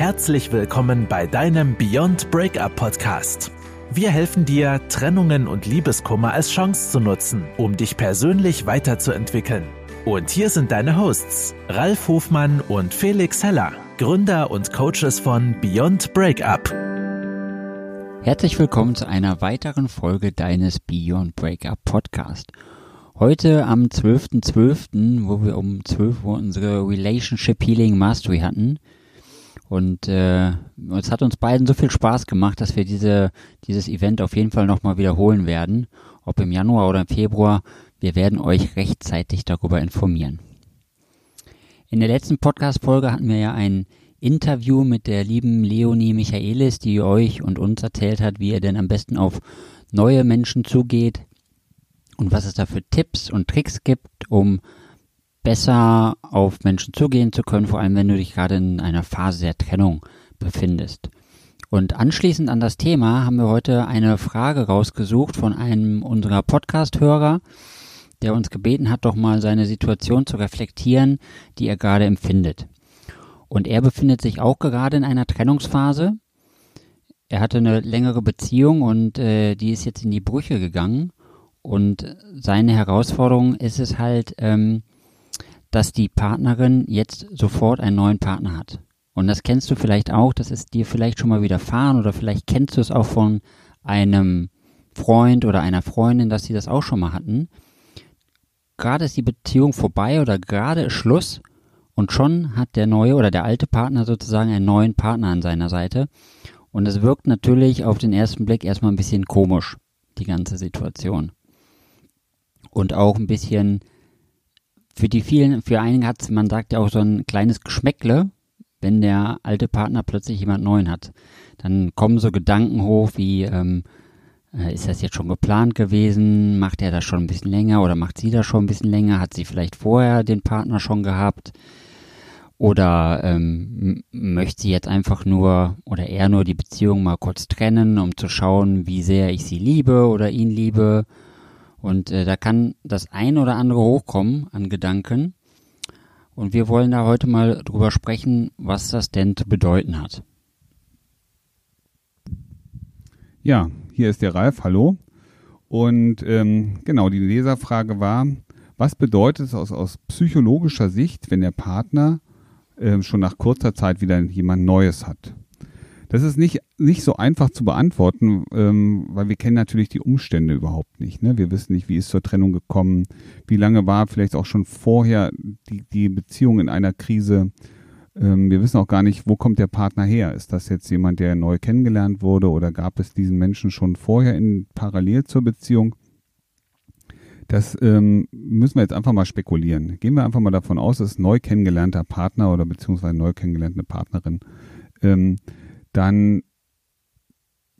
Herzlich willkommen bei deinem Beyond Breakup Podcast. Wir helfen dir, Trennungen und Liebeskummer als Chance zu nutzen, um dich persönlich weiterzuentwickeln. Und hier sind deine Hosts, Ralf Hofmann und Felix Heller, Gründer und Coaches von Beyond Breakup. Herzlich willkommen zu einer weiteren Folge deines Beyond Breakup Podcast. Heute am 12.12., .12., wo wir um 12 Uhr unsere Relationship Healing Mastery hatten. Und äh, es hat uns beiden so viel Spaß gemacht, dass wir diese, dieses Event auf jeden Fall nochmal wiederholen werden. Ob im Januar oder im Februar. Wir werden euch rechtzeitig darüber informieren. In der letzten Podcast-Folge hatten wir ja ein Interview mit der lieben Leonie Michaelis, die euch und uns erzählt hat, wie ihr denn am besten auf neue Menschen zugeht, und was es da für Tipps und Tricks gibt, um besser auf Menschen zugehen zu können, vor allem wenn du dich gerade in einer Phase der Trennung befindest. Und anschließend an das Thema haben wir heute eine Frage rausgesucht von einem unserer Podcast-Hörer, der uns gebeten hat, doch mal seine Situation zu reflektieren, die er gerade empfindet. Und er befindet sich auch gerade in einer Trennungsphase. Er hatte eine längere Beziehung und äh, die ist jetzt in die Brüche gegangen. Und seine Herausforderung ist es halt, ähm, dass die Partnerin jetzt sofort einen neuen Partner hat. Und das kennst du vielleicht auch, das ist dir vielleicht schon mal widerfahren oder vielleicht kennst du es auch von einem Freund oder einer Freundin, dass sie das auch schon mal hatten. Gerade ist die Beziehung vorbei oder gerade ist Schluss und schon hat der neue oder der alte Partner sozusagen einen neuen Partner an seiner Seite. Und es wirkt natürlich auf den ersten Blick erstmal ein bisschen komisch, die ganze Situation und auch ein bisschen für die vielen, für einige hat man sagt ja auch so ein kleines Geschmäckle, wenn der alte Partner plötzlich jemand neuen hat. Dann kommen so Gedanken hoch wie, ähm, äh, ist das jetzt schon geplant gewesen? Macht er das schon ein bisschen länger oder macht sie das schon ein bisschen länger? Hat sie vielleicht vorher den Partner schon gehabt? Oder ähm, möchte sie jetzt einfach nur oder eher nur die Beziehung mal kurz trennen, um zu schauen, wie sehr ich sie liebe oder ihn liebe? Und äh, da kann das ein oder andere hochkommen an Gedanken. Und wir wollen da heute mal drüber sprechen, was das denn zu bedeuten hat. Ja, hier ist der Ralf, hallo. Und ähm, genau, die Leserfrage war, was bedeutet es aus, aus psychologischer Sicht, wenn der Partner äh, schon nach kurzer Zeit wieder jemand Neues hat? Das ist nicht, nicht so einfach zu beantworten, ähm, weil wir kennen natürlich die Umstände überhaupt nicht. Ne? Wir wissen nicht, wie ist zur Trennung gekommen, wie lange war vielleicht auch schon vorher die, die Beziehung in einer Krise. Ähm, wir wissen auch gar nicht, wo kommt der Partner her. Ist das jetzt jemand, der neu kennengelernt wurde oder gab es diesen Menschen schon vorher in parallel zur Beziehung? Das ähm, müssen wir jetzt einfach mal spekulieren. Gehen wir einfach mal davon aus, es ist neu kennengelernter Partner oder beziehungsweise neu kennengelernte Partnerin. Ähm, dann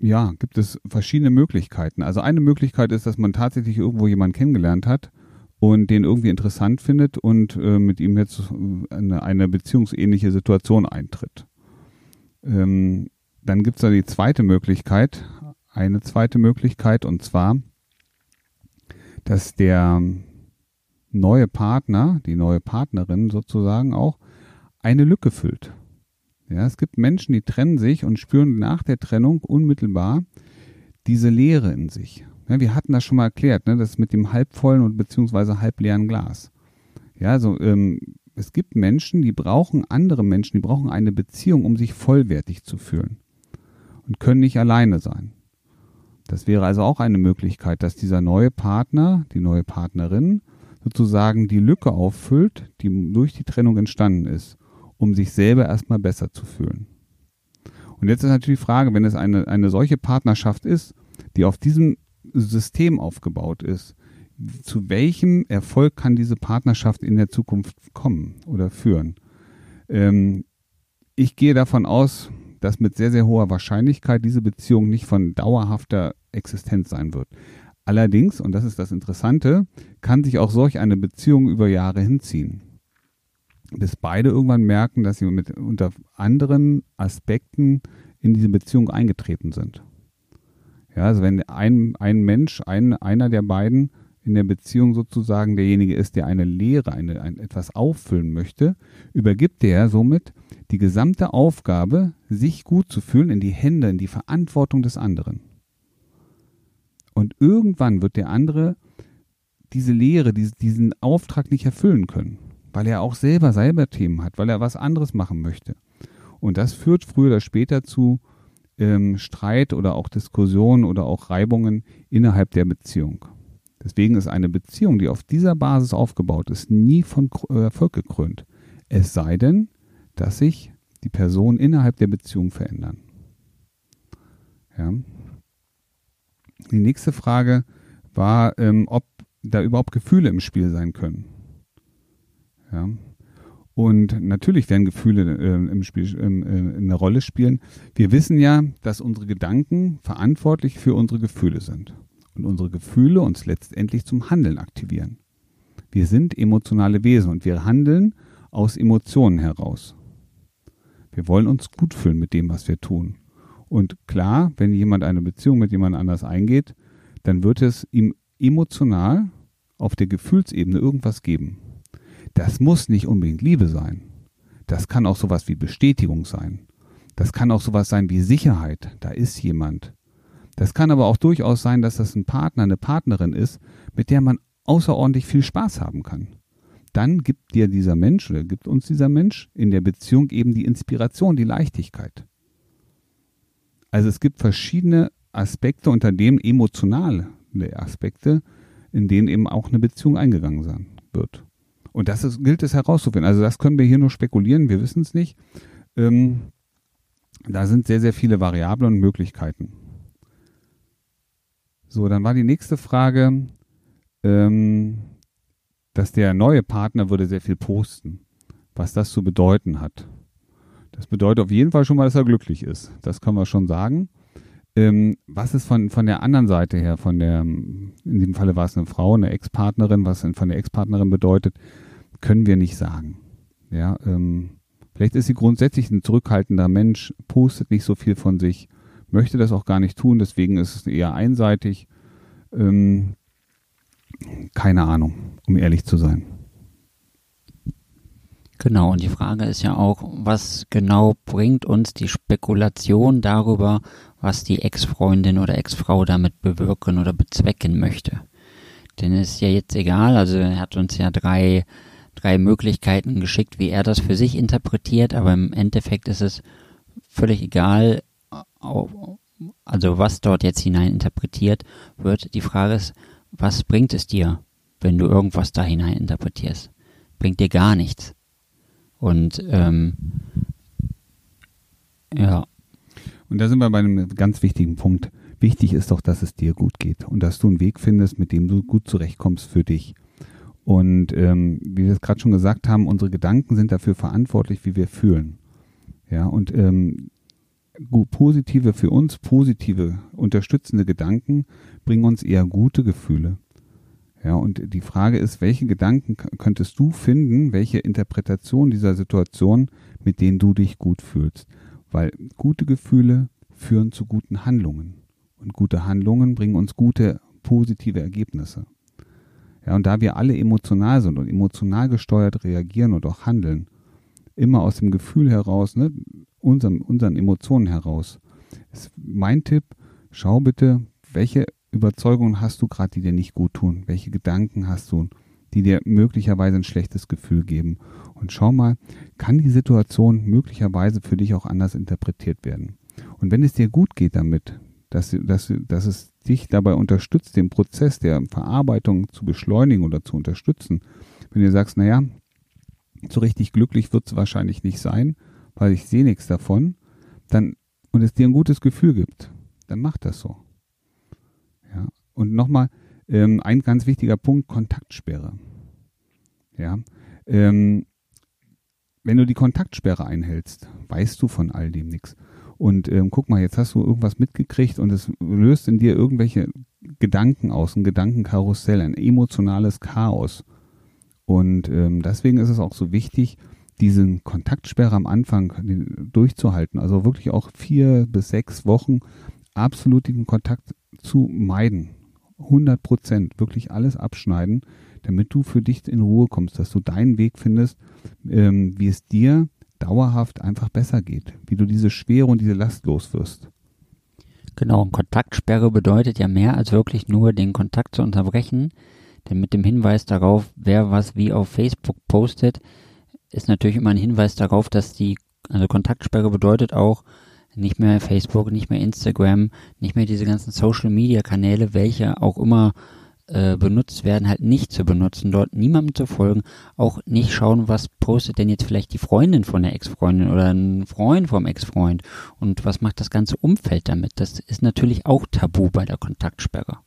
ja, gibt es verschiedene Möglichkeiten. Also eine Möglichkeit ist, dass man tatsächlich irgendwo jemanden kennengelernt hat und den irgendwie interessant findet und äh, mit ihm jetzt eine, eine beziehungsähnliche Situation eintritt. Ähm, dann gibt es da die zweite Möglichkeit, eine zweite Möglichkeit, und zwar, dass der neue Partner, die neue Partnerin sozusagen auch, eine Lücke füllt. Ja, es gibt Menschen, die trennen sich und spüren nach der Trennung unmittelbar diese Leere in sich. Ja, wir hatten das schon mal erklärt, ne, das mit dem halbvollen und beziehungsweise halbleeren Glas. Ja, also ähm, es gibt Menschen, die brauchen andere Menschen, die brauchen eine Beziehung, um sich vollwertig zu fühlen und können nicht alleine sein. Das wäre also auch eine Möglichkeit, dass dieser neue Partner, die neue Partnerin sozusagen die Lücke auffüllt, die durch die Trennung entstanden ist um sich selber erstmal besser zu fühlen. Und jetzt ist natürlich die Frage, wenn es eine, eine solche Partnerschaft ist, die auf diesem System aufgebaut ist, zu welchem Erfolg kann diese Partnerschaft in der Zukunft kommen oder führen? Ähm, ich gehe davon aus, dass mit sehr, sehr hoher Wahrscheinlichkeit diese Beziehung nicht von dauerhafter Existenz sein wird. Allerdings, und das ist das Interessante, kann sich auch solch eine Beziehung über Jahre hinziehen bis beide irgendwann merken, dass sie mit unter anderen Aspekten in diese Beziehung eingetreten sind. Ja, also wenn ein, ein Mensch, ein, einer der beiden in der Beziehung sozusagen derjenige ist, der eine Lehre, eine, ein, etwas auffüllen möchte, übergibt er somit die gesamte Aufgabe, sich gut zu fühlen, in die Hände, in die Verantwortung des anderen. Und irgendwann wird der andere diese Lehre, diesen Auftrag nicht erfüllen können, weil er auch selber selber Themen hat, weil er was anderes machen möchte. Und das führt früher oder später zu ähm, Streit oder auch Diskussionen oder auch Reibungen innerhalb der Beziehung. Deswegen ist eine Beziehung, die auf dieser Basis aufgebaut ist, nie von äh, Erfolg gekrönt. Es sei denn, dass sich die Personen innerhalb der Beziehung verändern. Ja. Die nächste Frage war, ähm, ob da überhaupt Gefühle im Spiel sein können. Ja. Und natürlich werden Gefühle äh, im Spiel äh, eine Rolle spielen. Wir wissen ja, dass unsere Gedanken verantwortlich für unsere Gefühle sind und unsere Gefühle uns letztendlich zum Handeln aktivieren. Wir sind emotionale Wesen und wir handeln aus Emotionen heraus. Wir wollen uns gut fühlen mit dem, was wir tun. Und klar, wenn jemand eine Beziehung mit jemand anders eingeht, dann wird es ihm emotional auf der Gefühlsebene irgendwas geben. Das muss nicht unbedingt Liebe sein. Das kann auch sowas wie Bestätigung sein. Das kann auch sowas sein wie Sicherheit. Da ist jemand. Das kann aber auch durchaus sein, dass das ein Partner, eine Partnerin ist, mit der man außerordentlich viel Spaß haben kann. Dann gibt dir dieser Mensch oder gibt uns dieser Mensch in der Beziehung eben die Inspiration, die Leichtigkeit. Also es gibt verschiedene Aspekte, unter denen emotionale Aspekte, in denen eben auch eine Beziehung eingegangen sein wird. Und das ist, gilt es herauszufinden. Also das können wir hier nur spekulieren, wir wissen es nicht. Ähm, da sind sehr, sehr viele Variablen und Möglichkeiten. So, dann war die nächste Frage, ähm, dass der neue Partner würde sehr viel posten, was das zu bedeuten hat. Das bedeutet auf jeden Fall schon mal, dass er glücklich ist. Das können wir schon sagen. Ähm, was ist von, von der anderen Seite her, von der, in diesem Falle war es eine Frau, eine Ex-Partnerin, was von der Ex-Partnerin bedeutet, können wir nicht sagen. Ja, ähm, vielleicht ist sie grundsätzlich ein zurückhaltender Mensch, postet nicht so viel von sich, möchte das auch gar nicht tun, deswegen ist es eher einseitig. Ähm, keine Ahnung, um ehrlich zu sein. Genau, und die Frage ist ja auch, was genau bringt uns die Spekulation darüber, was die Ex-Freundin oder Ex-Frau damit bewirken oder bezwecken möchte. Denn es ist ja jetzt egal, also er hat uns ja drei, drei Möglichkeiten geschickt, wie er das für sich interpretiert, aber im Endeffekt ist es völlig egal, also was dort jetzt hinein interpretiert wird. Die Frage ist, was bringt es dir, wenn du irgendwas da hinein interpretierst? Bringt dir gar nichts. Und ähm, ja. Und da sind wir bei einem ganz wichtigen Punkt. Wichtig ist doch, dass es dir gut geht und dass du einen Weg findest, mit dem du gut zurechtkommst für dich. Und ähm, wie wir es gerade schon gesagt haben, unsere Gedanken sind dafür verantwortlich, wie wir fühlen. Ja, und ähm, positive für uns, positive, unterstützende Gedanken bringen uns eher gute Gefühle. Ja, und die Frage ist, welche Gedanken könntest du finden, welche Interpretation dieser Situation, mit denen du dich gut fühlst? Weil gute Gefühle führen zu guten Handlungen. Und gute Handlungen bringen uns gute, positive Ergebnisse. Ja, und da wir alle emotional sind und emotional gesteuert reagieren und auch handeln, immer aus dem Gefühl heraus, ne, unseren, unseren Emotionen heraus, ist mein Tipp, schau bitte, welche Überzeugungen hast du gerade, die dir nicht gut tun? Welche Gedanken hast du, die dir möglicherweise ein schlechtes Gefühl geben? Und schau mal, kann die Situation möglicherweise für dich auch anders interpretiert werden? Und wenn es dir gut geht damit, dass, dass, dass es dich dabei unterstützt, den Prozess der Verarbeitung zu beschleunigen oder zu unterstützen, wenn du sagst, naja, so richtig glücklich wird es wahrscheinlich nicht sein, weil ich sehe nichts davon, dann und es dir ein gutes Gefühl gibt, dann mach das so. Ja. Und nochmal, ähm, ein ganz wichtiger Punkt, Kontaktsperre. Ja. Ähm, wenn du die Kontaktsperre einhältst, weißt du von all dem nichts. Und ähm, guck mal, jetzt hast du irgendwas mitgekriegt und es löst in dir irgendwelche Gedanken aus, ein Gedankenkarussell, ein emotionales Chaos. Und ähm, deswegen ist es auch so wichtig, diesen Kontaktsperre am Anfang durchzuhalten. Also wirklich auch vier bis sechs Wochen absolut den Kontakt zu meiden. 100 Prozent, wirklich alles abschneiden, damit du für dich in Ruhe kommst, dass du deinen Weg findest, ähm, wie es dir dauerhaft einfach besser geht, wie du diese Schwere und diese Last los wirst. Genau, und Kontaktsperre bedeutet ja mehr als wirklich nur den Kontakt zu unterbrechen, denn mit dem Hinweis darauf, wer was wie auf Facebook postet, ist natürlich immer ein Hinweis darauf, dass die, also Kontaktsperre bedeutet auch, nicht mehr Facebook, nicht mehr Instagram, nicht mehr diese ganzen Social Media Kanäle, welche auch immer äh, benutzt werden, halt nicht zu benutzen, dort niemandem zu folgen, auch nicht schauen, was postet denn jetzt vielleicht die Freundin von der Ex-Freundin oder ein Freund vom Ex-Freund und was macht das ganze Umfeld damit. Das ist natürlich auch tabu bei der Kontaktsperre.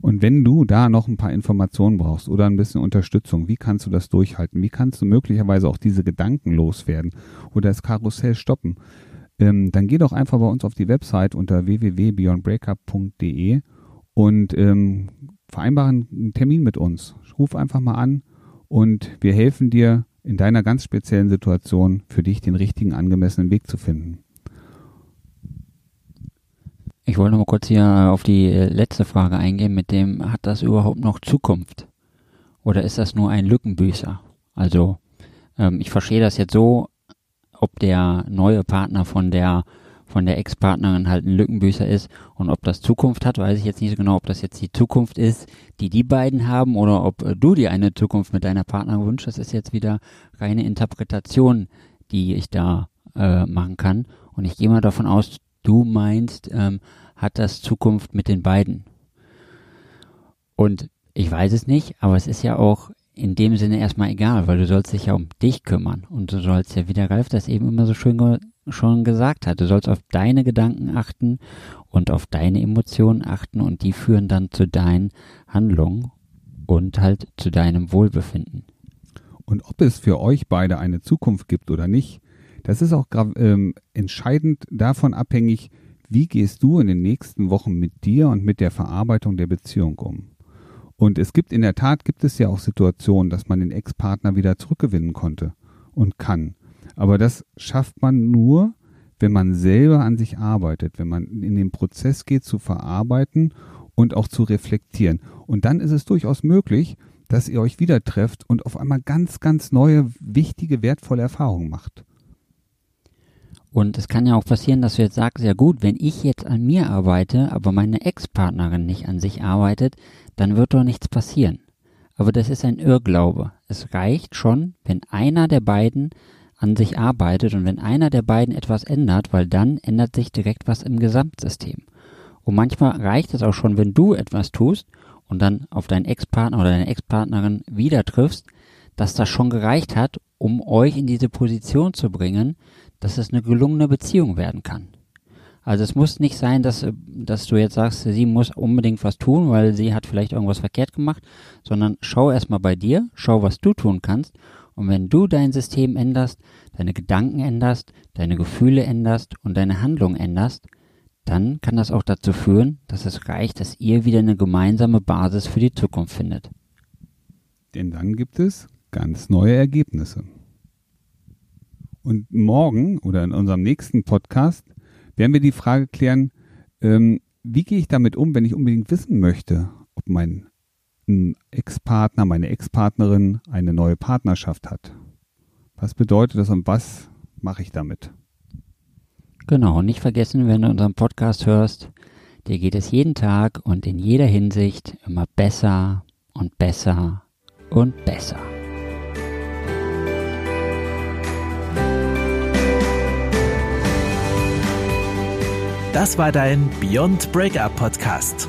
Und wenn du da noch ein paar Informationen brauchst oder ein bisschen Unterstützung, wie kannst du das durchhalten? Wie kannst du möglicherweise auch diese Gedanken loswerden oder das Karussell stoppen? Ähm, dann geh doch einfach bei uns auf die Website unter www.beyondbreakup.de und ähm, vereinbaren einen Termin mit uns. Ruf einfach mal an und wir helfen dir in deiner ganz speziellen Situation für dich den richtigen angemessenen Weg zu finden. Ich wollte noch mal kurz hier auf die äh, letzte Frage eingehen, mit dem, hat das überhaupt noch Zukunft? Oder ist das nur ein Lückenbüßer? Also, ähm, ich verstehe das jetzt so, ob der neue Partner von der von der Ex-Partnerin halt ein Lückenbüßer ist und ob das Zukunft hat, weiß ich jetzt nicht so genau, ob das jetzt die Zukunft ist, die die beiden haben oder ob äh, du dir eine Zukunft mit deiner Partnerin wünschst. Das ist jetzt wieder reine Interpretation, die ich da äh, machen kann. Und ich gehe mal davon aus, du meinst, ähm, hat das Zukunft mit den beiden? Und ich weiß es nicht, aber es ist ja auch in dem Sinne erstmal egal, weil du sollst dich ja um dich kümmern und du sollst ja, wie der Ralf das eben immer so schön schon gesagt hat, du sollst auf deine Gedanken achten und auf deine Emotionen achten und die führen dann zu deinen Handlungen und halt zu deinem Wohlbefinden. Und ob es für euch beide eine Zukunft gibt oder nicht, das ist auch ähm, entscheidend davon abhängig, wie gehst du in den nächsten Wochen mit dir und mit der Verarbeitung der Beziehung um. Und es gibt in der Tat, gibt es ja auch Situationen, dass man den Ex-Partner wieder zurückgewinnen konnte und kann. Aber das schafft man nur, wenn man selber an sich arbeitet, wenn man in den Prozess geht zu verarbeiten und auch zu reflektieren. Und dann ist es durchaus möglich, dass ihr euch wieder trefft und auf einmal ganz, ganz neue, wichtige, wertvolle Erfahrungen macht. Und es kann ja auch passieren, dass du jetzt sagst, ja gut, wenn ich jetzt an mir arbeite, aber meine Ex-Partnerin nicht an sich arbeitet, dann wird doch nichts passieren. Aber das ist ein Irrglaube. Es reicht schon, wenn einer der beiden an sich arbeitet und wenn einer der beiden etwas ändert, weil dann ändert sich direkt was im Gesamtsystem. Und manchmal reicht es auch schon, wenn du etwas tust und dann auf deinen Ex-Partner oder deine Ex-Partnerin wieder triffst, dass das schon gereicht hat, um euch in diese Position zu bringen, dass es eine gelungene Beziehung werden kann. Also es muss nicht sein, dass, dass du jetzt sagst, sie muss unbedingt was tun, weil sie hat vielleicht irgendwas verkehrt gemacht, sondern schau erstmal bei dir, schau, was du tun kannst. Und wenn du dein System änderst, deine Gedanken änderst, deine Gefühle änderst und deine Handlung änderst, dann kann das auch dazu führen, dass es reicht, dass ihr wieder eine gemeinsame Basis für die Zukunft findet. Denn dann gibt es ganz neue Ergebnisse. Und morgen oder in unserem nächsten Podcast werden wir die Frage klären, ähm, wie gehe ich damit um, wenn ich unbedingt wissen möchte, ob mein Ex-Partner, meine Ex-Partnerin eine neue Partnerschaft hat. Was bedeutet das und was mache ich damit? Genau, und nicht vergessen, wenn du unseren Podcast hörst, dir geht es jeden Tag und in jeder Hinsicht immer besser und besser und besser. Das war dein Beyond Breakup Podcast.